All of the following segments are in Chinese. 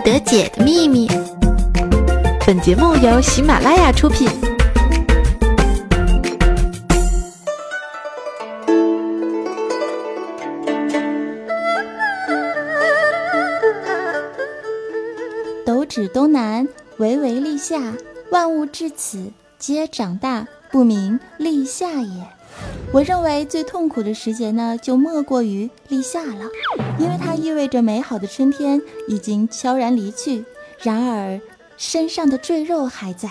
得解的秘密。本节目由喜马拉雅出品。斗指东南，巍巍立夏，万物至此皆长大，不明立夏也。我认为最痛苦的时节呢，就莫过于立夏了，因为它意味着美好的春天已经悄然离去，然而身上的赘肉还在。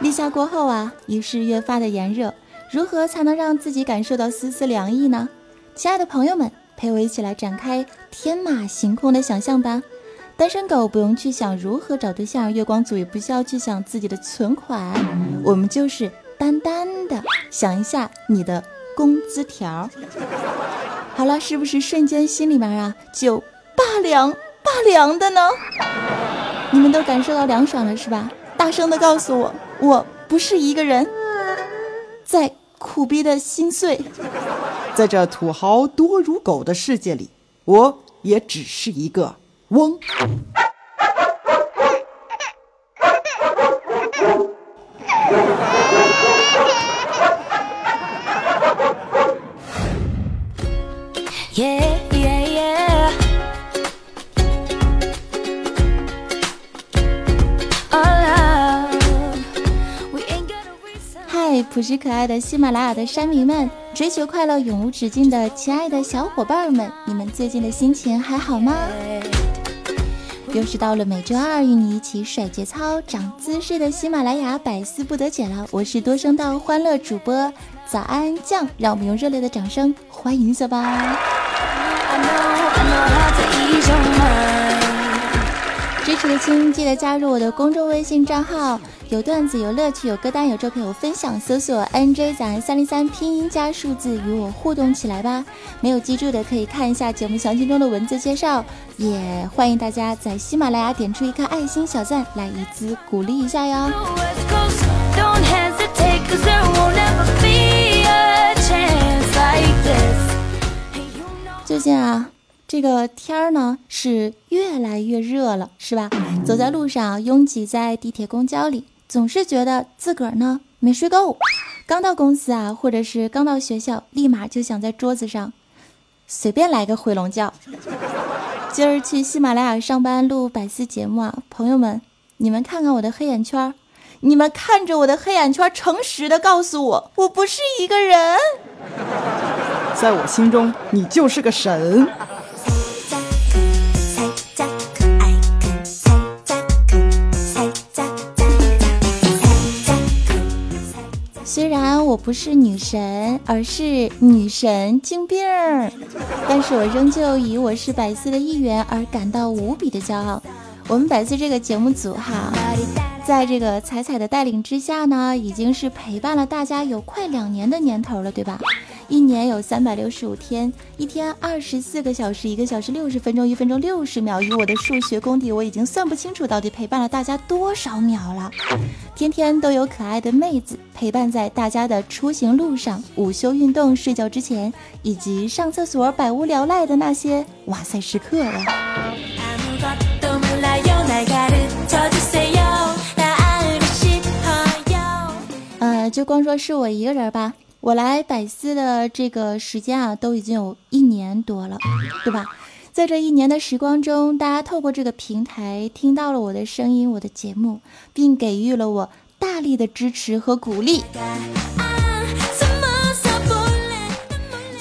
立夏过后啊，于是越发的炎热，如何才能让自己感受到丝丝凉意呢？亲爱的朋友们，陪我一起来展开天马行空的想象吧。单身狗不用去想如何找对象，月光族也不需要去想自己的存款，我们就是单单的想一下你的工资条。好了，是不是瞬间心里面啊就拔凉拔凉的呢？你们都感受到凉爽了是吧？大声的告诉我，我不是一个人在苦逼的心碎，在这土豪多如狗的世界里，我也只是一个翁。嗨，朴实可爱的喜马拉雅的山民们，追求快乐永无止境的亲爱的小伙伴们，你们最近的心情还好吗？又是到了每周二与你一起甩节操、长姿势的喜马拉雅百思不得解了。我是多声道欢乐主播早安酱，让我们用热烈的掌声欢迎支持的亲记得加入我的公众微信账号，有段子、有乐趣、有歌单、有照片、有分享，搜索 NJ 早安三零三拼音加数字与我互动起来吧。没有记住的可以看一下节目详情中的文字介绍，也欢迎大家在喜马拉雅点出一颗爱心小赞来一字鼓励一下哟。最近啊。这个天儿呢是越来越热了，是吧？走在路上，拥挤在地铁、公交里，总是觉得自个儿呢没睡够。刚到公司啊，或者是刚到学校，立马就想在桌子上随便来个回笼觉。今儿去喜马拉雅上班录百思节目啊，朋友们，你们看看我的黑眼圈，你们看着我的黑眼圈，诚实的告诉我，我不是一个人。在我心中，你就是个神。不是女神，而是女神精病儿，但是我仍旧以我是百思的一员而感到无比的骄傲。我们百思这个节目组哈，在这个彩彩的带领之下呢，已经是陪伴了大家有快两年的年头了，对吧？一年有三百六十五天，一天二十四个小时，一个小时六十分钟，一分钟六十秒。以我的数学功底，我已经算不清楚到底陪伴了大家多少秒了。天天都有可爱的妹子陪伴在大家的出行路上、午休运动、睡觉之前，以及上厕所百无聊赖的那些哇塞时刻了。呃，就光说是我一个人吧。我来百思的这个时间啊，都已经有一年多了，对吧？在这一年的时光中，大家透过这个平台听到了我的声音、我的节目，并给予了我大力的支持和鼓励。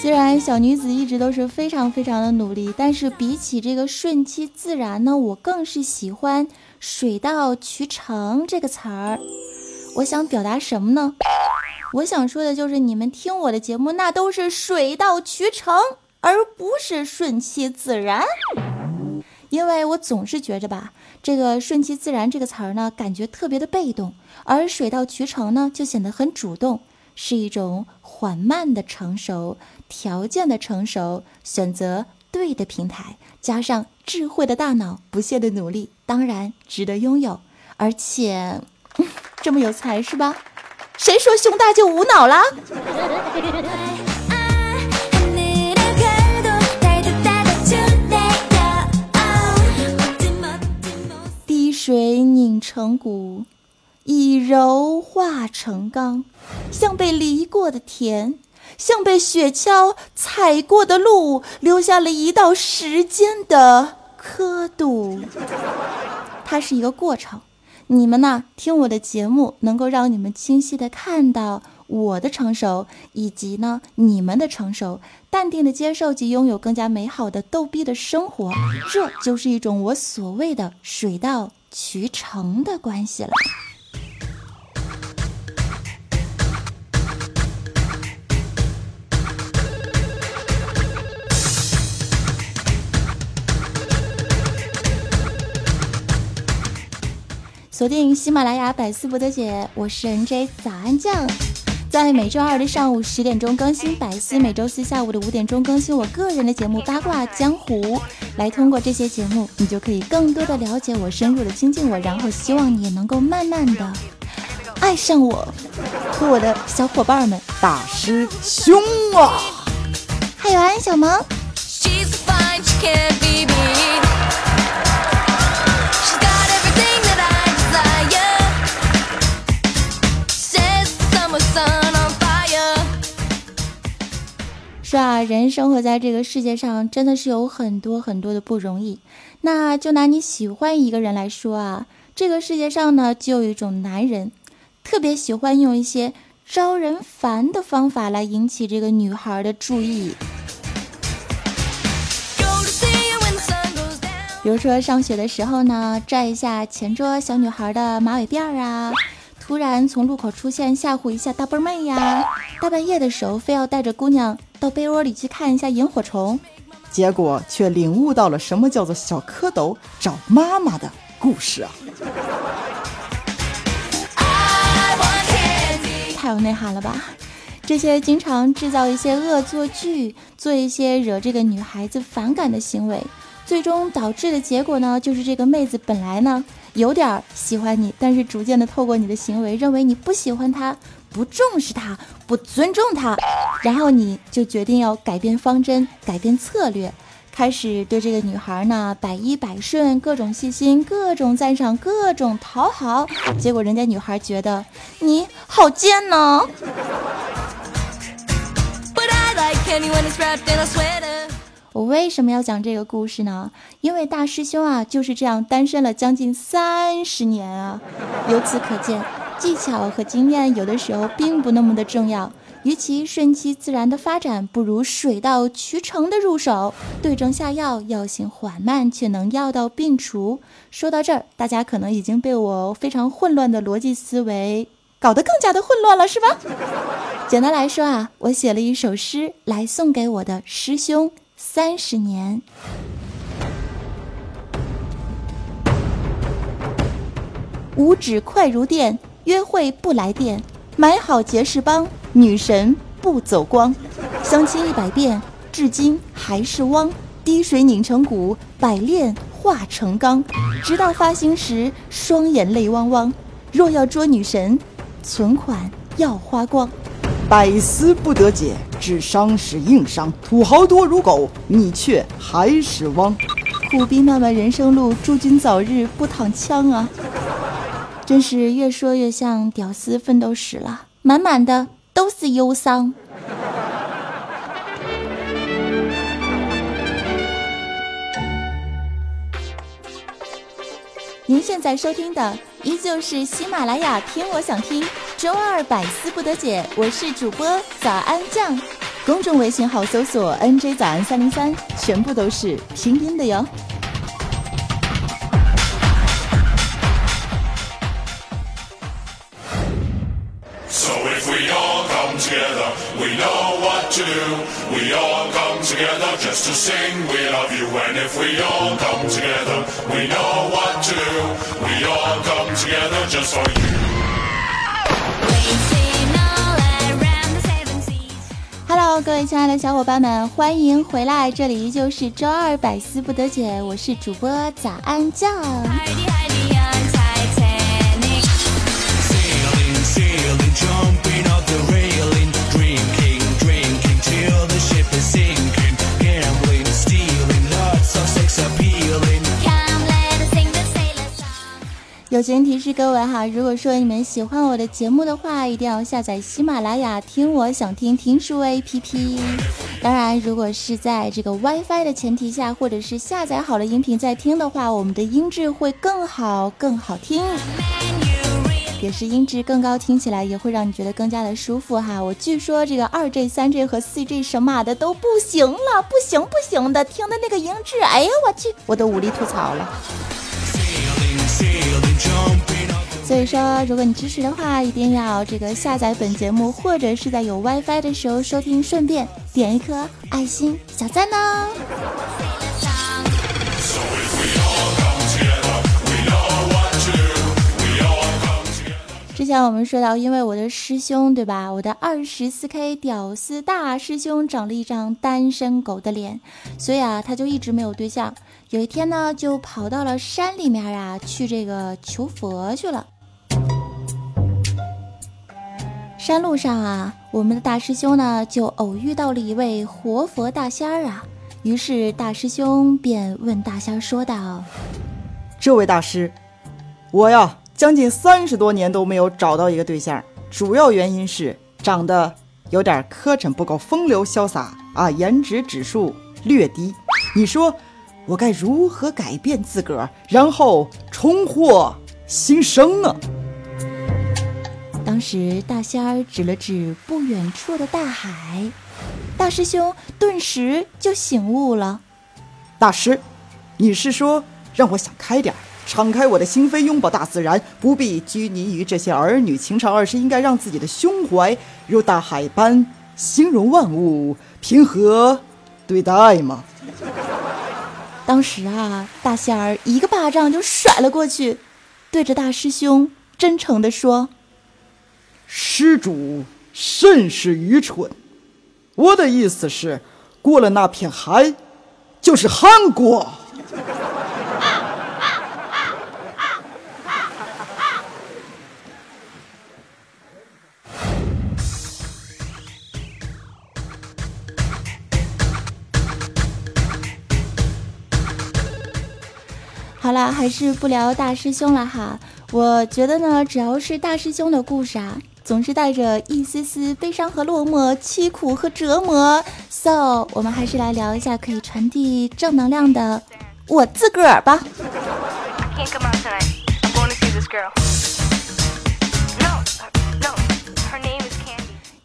虽然小女子一直都是非常非常的努力，但是比起这个顺其自然呢，我更是喜欢“水到渠成”这个词儿。我想表达什么呢？我想说的就是，你们听我的节目，那都是水到渠成，而不是顺其自然。因为我总是觉着吧，这个“顺其自然”这个词儿呢，感觉特别的被动，而“水到渠成”呢，就显得很主动，是一种缓慢的成熟，条件的成熟，选择对的平台，加上智慧的大脑，不懈的努力，当然值得拥有，而且这么有才，是吧？谁说胸大就无脑了？成骨，以柔化成钢，像被犁过的田，像被雪橇踩过的路，留下了一道时间的刻度。它是一个过程。你们呢？听我的节目，能够让你们清晰的看到我的成熟，以及呢你们的成熟，淡定的接受及拥有更加美好的逗逼的生活，这就是一种我所谓的水到渠成的关系了。锁定喜马拉雅百思不得解，我是 NJ 早安酱，在每周二的上午十点钟更新百思，每周四下午的五点钟更新我个人的节目八卦江湖。来通过这些节目，你就可以更多的了解我，深入的亲近我，然后希望你也能够慢慢的爱上我和我的小伙伴们。大师兄啊，还有安小萌。是啊，人生活在这个世界上，真的是有很多很多的不容易。那就拿你喜欢一个人来说啊，这个世界上呢，就有一种男人，特别喜欢用一些招人烦的方法来引起这个女孩的注意。比如说上学的时候呢，拽一下前桌小女孩的马尾辫啊。突然从路口出现，吓唬一下大波妹呀！大半夜的时候，非要带着姑娘到被窝里去看一下萤火虫，结果却领悟到了什么叫做小蝌蚪找妈妈的故事啊！太有内涵了吧！这些经常制造一些恶作剧，做一些惹这个女孩子反感的行为，最终导致的结果呢，就是这个妹子本来呢。有点喜欢你，但是逐渐的透过你的行为，认为你不喜欢她，不重视他，不尊重他，然后你就决定要改变方针，改变策略，开始对这个女孩呢百依百顺，各种细心，各种赞赏，各种讨好。结果人家女孩觉得你好贱呢。我为什么要讲这个故事呢？因为大师兄啊就是这样单身了将近三十年啊。由此可见，技巧和经验有的时候并不那么的重要。与其顺其自然的发展，不如水到渠成的入手，对症下药，药性缓慢却能药到病除。说到这儿，大家可能已经被我非常混乱的逻辑思维搞得更加的混乱了，是吧？简单来说啊，我写了一首诗来送给我的师兄。三十年，五指快如电，约会不来电，买好结识帮，女神不走光，相亲一百遍，至今还是汪，滴水拧成骨，百炼化成钢，直到发行时，双眼泪汪汪。若要捉女神，存款要花光。百思不得解，智商是硬伤。土豪多如狗，你却还是汪。苦逼漫漫人生路，祝君早日不躺枪啊！真是越说越像屌丝奋斗史了，满满的都是忧伤。您现在收听的依旧是喜马拉雅，听我想听。周二百思不得解，我是主播早安酱，公众微信号搜索 NJ 早安三零三，全部都是拼音的哟。Hello，各位亲爱的小伙伴们，欢迎回来！这里依旧是周二百思不得解，我是主播早安酱。先提示各位哈，如果说你们喜欢我的节目的话，一定要下载喜马拉雅听我想听听书 APP。当然，如果是在这个 WiFi 的前提下，或者是下载好了音频再听的话，我们的音质会更好、更好听，也是音质更高，听起来也会让你觉得更加的舒服哈。我据说这个二 G、三 G 和四 G 神马的都不行了，不行不行的，听的那个音质，哎呀我去，我都无力吐槽了。所以说，如果你支持的话，一定要这个下载本节目，或者是在有 WiFi 的时候收听，顺便点一颗爱心小赞呢。之前我们说到，因为我的师兄对吧，我的二十四 K 屌丝大师兄长了一张单身狗的脸，所以啊，他就一直没有对象。有一天呢，就跑到了山里面啊，去这个求佛去了。山路上啊，我们的大师兄呢就偶遇到了一位活佛大仙儿啊，于是大师兄便问大仙说道：“这位大师，我呀将近三十多年都没有找到一个对象，主要原因是长得有点磕碜，不够风流潇洒啊，颜值指数略低。你说？”我该如何改变自个儿，然后重获新生呢？当时大仙儿指了指不远处的大海，大师兄顿时就醒悟了。大师，你是说让我想开点儿，敞开我的心扉，拥抱大自然，不必拘泥于这些儿女情长，而是应该让自己的胸怀如大海般心容万物，平和对待吗？当时啊，大仙儿一个巴掌就甩了过去，对着大师兄真诚地说：“施主甚是愚蠢，我的意思是，过了那片海，就是韩国。”了，还是不聊大师兄了哈。我觉得呢，只要是大师兄的故事啊，总是带着一丝丝悲伤和落寞、凄苦和折磨。So，我们还是来聊一下可以传递正能量的我自个儿吧。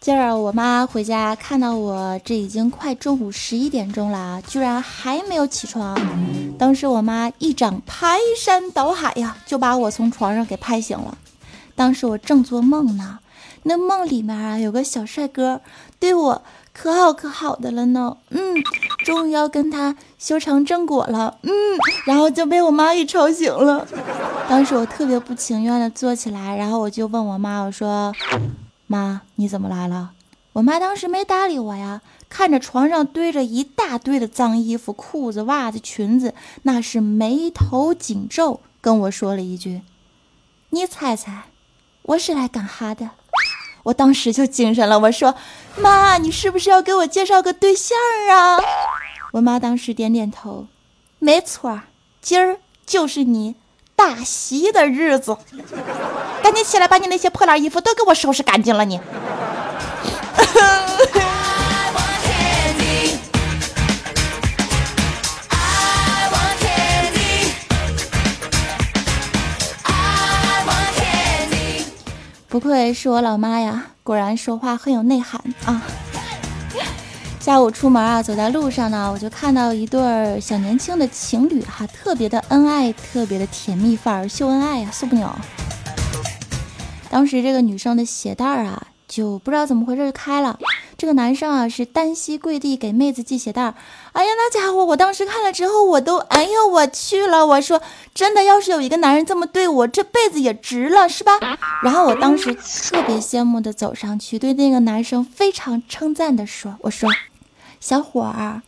今儿我妈回家看到我，这已经快中午十一点钟了，居然还没有起床。当时我妈一掌排山倒海呀，就把我从床上给拍醒了。当时我正做梦呢，那梦里面啊有个小帅哥，对我可好可好的了呢。嗯，终于要跟他修成正果了。嗯，然后就被我妈给吵醒了。当时我特别不情愿的坐起来，然后我就问我妈，我说。妈，你怎么来了？我妈当时没搭理我呀，看着床上堆着一大堆的脏衣服、裤子、袜子、裙子，那是眉头紧皱，跟我说了一句：“你猜猜，我是来干哈的？”我当时就精神了，我说：“妈，你是不是要给我介绍个对象啊？”我妈当时点点头：“没错，今儿就是你。”大喜的日子，赶紧起来，把你那些破烂衣服都给我收拾干净了！你。不愧是我老妈呀，果然说话很有内涵啊。下午出门啊，走在路上呢，我就看到一对小年轻的情侣哈，特别的恩爱，特别的甜蜜范儿，秀恩爱呀，受不了。当时这个女生的鞋带儿啊，就不知道怎么回事就开了。这个男生啊，是单膝跪地给妹子系鞋带儿。哎呀，那家伙，我当时看了之后，我都哎呀，我去了。我说真的，要是有一个男人这么对我，这辈子也值了，是吧？然后我当时特别羡慕的走上去，对那个男生非常称赞的说：“我说。”小伙儿，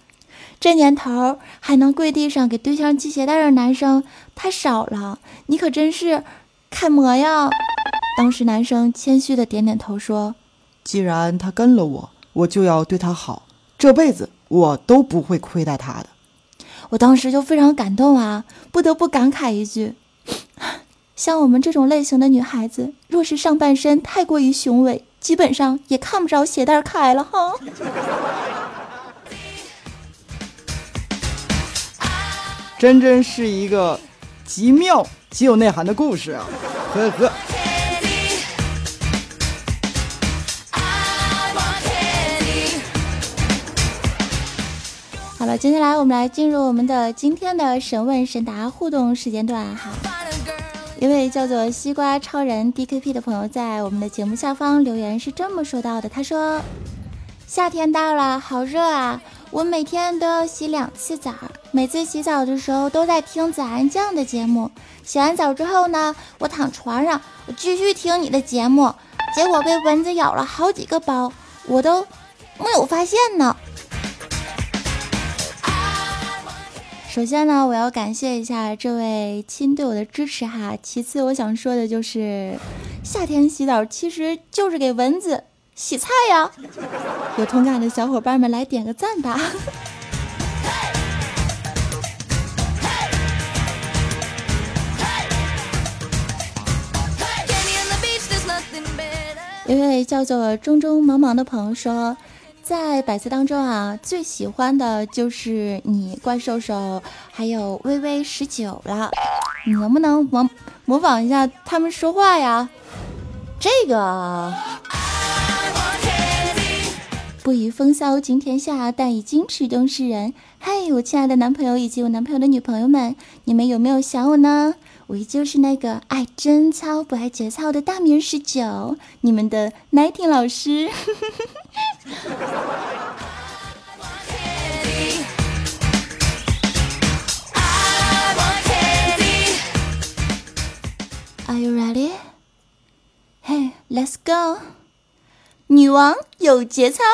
这年头还能跪地上给对象系鞋带的男生太少了，你可真是楷模呀！当时男生谦虚的点点头说：“既然他跟了我，我就要对他好，这辈子我都不会亏待他的。”我当时就非常感动啊，不得不感慨一句：“像我们这种类型的女孩子，若是上半身太过于雄伟，基本上也看不着鞋带开了哈。真真是一个极妙、极有内涵的故事啊！呵呵。好了，接下来我们来进入我们的今天的神问神答互动时间段哈。一位叫做西瓜超人 DKP 的朋友在我们的节目下方留言是这么说到的：他说，夏天到了，好热啊。我每天都要洗两次澡，每次洗澡的时候都在听早安酱的节目。洗完澡之后呢，我躺床上，我继续听你的节目，结果被蚊子咬了好几个包，我都没有发现呢。首先呢，我要感谢一下这位亲对我的支持哈。其次，我想说的就是，夏天洗澡其实就是给蚊子。洗菜呀，有同感的小伙伴们来点个赞吧。一位叫做中中茫茫的朋友说，在百思当中啊，最喜欢的就是你怪兽兽，还有微微十九了。你能不能模模仿一下他们说话呀？这个。不以风骚惊天下，但以矜持动世人。嘿，我亲爱的男朋友以及我男朋友的女朋友们，你们有没有想我呢？我依旧是那个爱贞操不爱节操的大名十九，你们的 Nighting 老师。Are you ready? Hey, let's go. 女王有节操，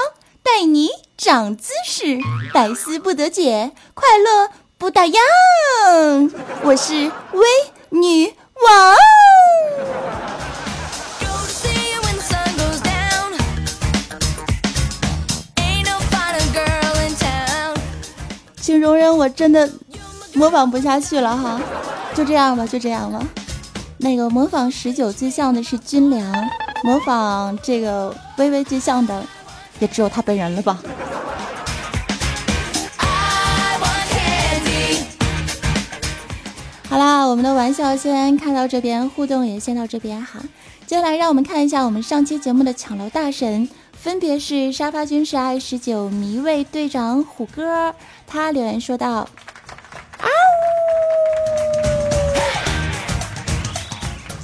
带你长姿势，百思不得解，快乐不打烊。我是微女王。请容忍，我真的模仿不下去了哈，就这样吧，就这样吧。那个模仿十九最像的是军粮。模仿这个微微最像的，也只有他本人了吧。好啦，我们的玩笑先开到这边，互动也先到这边哈。接下来让我们看一下我们上期节目的抢楼大神，分别是沙发君是爱十九迷味队长虎哥，他留言说道。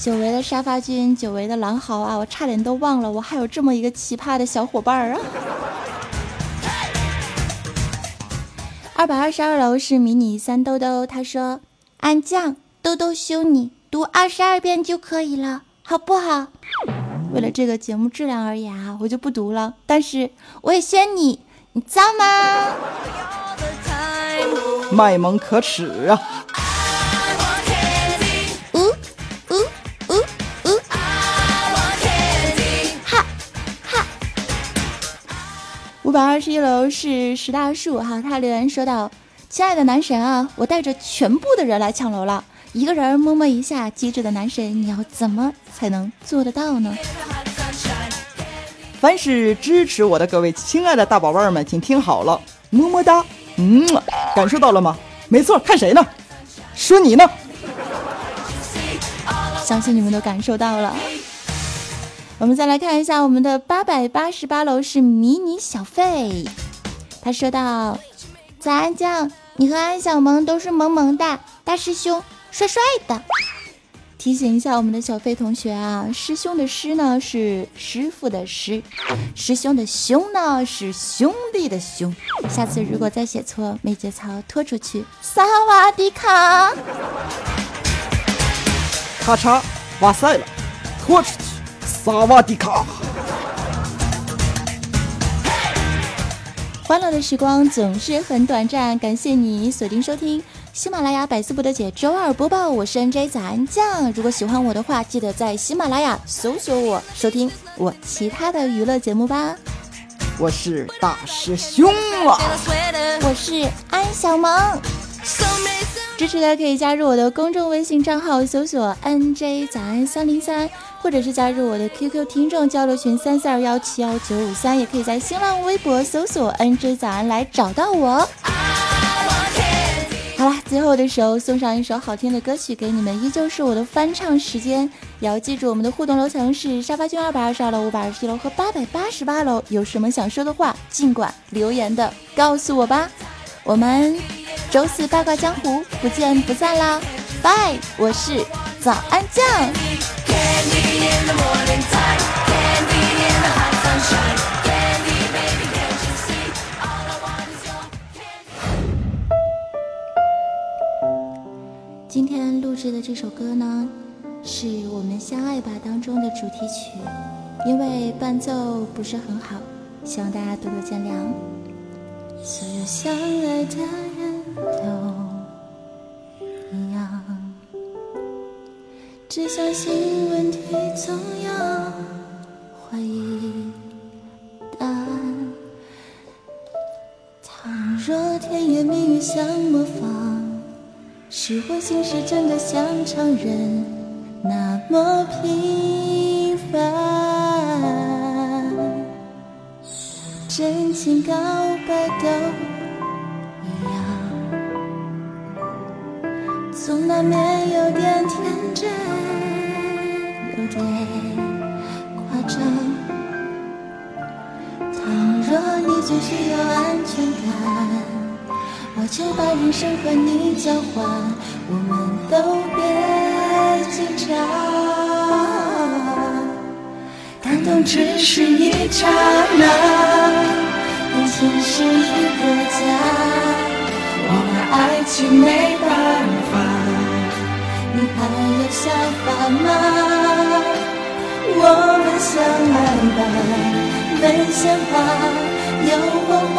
久违的沙发君，久违的狼嚎啊！我差点都忘了，我还有这么一个奇葩的小伙伴儿啊！二百二十二楼是迷你三兜兜，他说：“安酱，兜兜修你，读二十二遍就可以了，好不好？”为了这个节目质量而言啊，我就不读了。但是我也宣你，你造吗？卖萌可耻啊！五百二十一楼是石大树哈，他留言说道：“亲爱的男神啊，我带着全部的人来抢楼了，一个人摸摸一下，机智的男神，你要怎么才能做得到呢？”凡是支持我的各位亲爱的大宝贝儿们，请听好了，么么哒，嗯，感受到了吗？没错，看谁呢？说你呢？相信你们都感受到了。我们再来看一下我们的八百八十八楼是迷你小费，他说道：“早安酱，你和安小萌都是萌萌哒，大师兄帅帅的。”提醒一下我们的小费同学啊，师兄的师呢是师傅的师，师兄的兄呢是兄弟的兄。下次如果再写错，没节操拖出去，萨瓦迪卡，咔嚓，哇塞了，拖出去。萨瓦迪卡！欢乐的时光总是很短暂，感谢你锁定收听喜马拉雅百思不得解周二播报，我是 NJ 早安酱。如果喜欢我的话，记得在喜马拉雅搜索我，收听我其他的娱乐节目吧。我是大师兄啊，我是安小萌。支持的可以加入我的公众微信账号，搜索 “nj 早安三零三”，或者是加入我的 QQ 听众交流群三四二幺七幺九五三，也可以在新浪微博搜索 “nj 早安”来找到我。好啦，最后的时候送上一首好听的歌曲给你们，依旧是我的翻唱时间。也要记住，我们的互动楼层是沙发君二百二十二楼、五百二十一楼和八百八十八楼。有什么想说的话，尽管留言的告诉我吧。我们周四八卦江湖不见不散啦，拜！我是早安酱。今天录制的这首歌呢，是我们相爱吧当中的主题曲，因为伴奏不是很好，希望大家多多见谅。所有相爱的人都一样，只相信问题总有怀疑答案。倘若甜言蜜语像魔法。是我心事真的像常人那么平凡，真情告白都总难免有点天真，有点夸张。倘若你最需要安全感。我就把人生和你交换，我们都别紧张。感动只是一刹那，感情是一个家。我们爱情没办，法吗？我们相爱吧，没鲜花，有火花。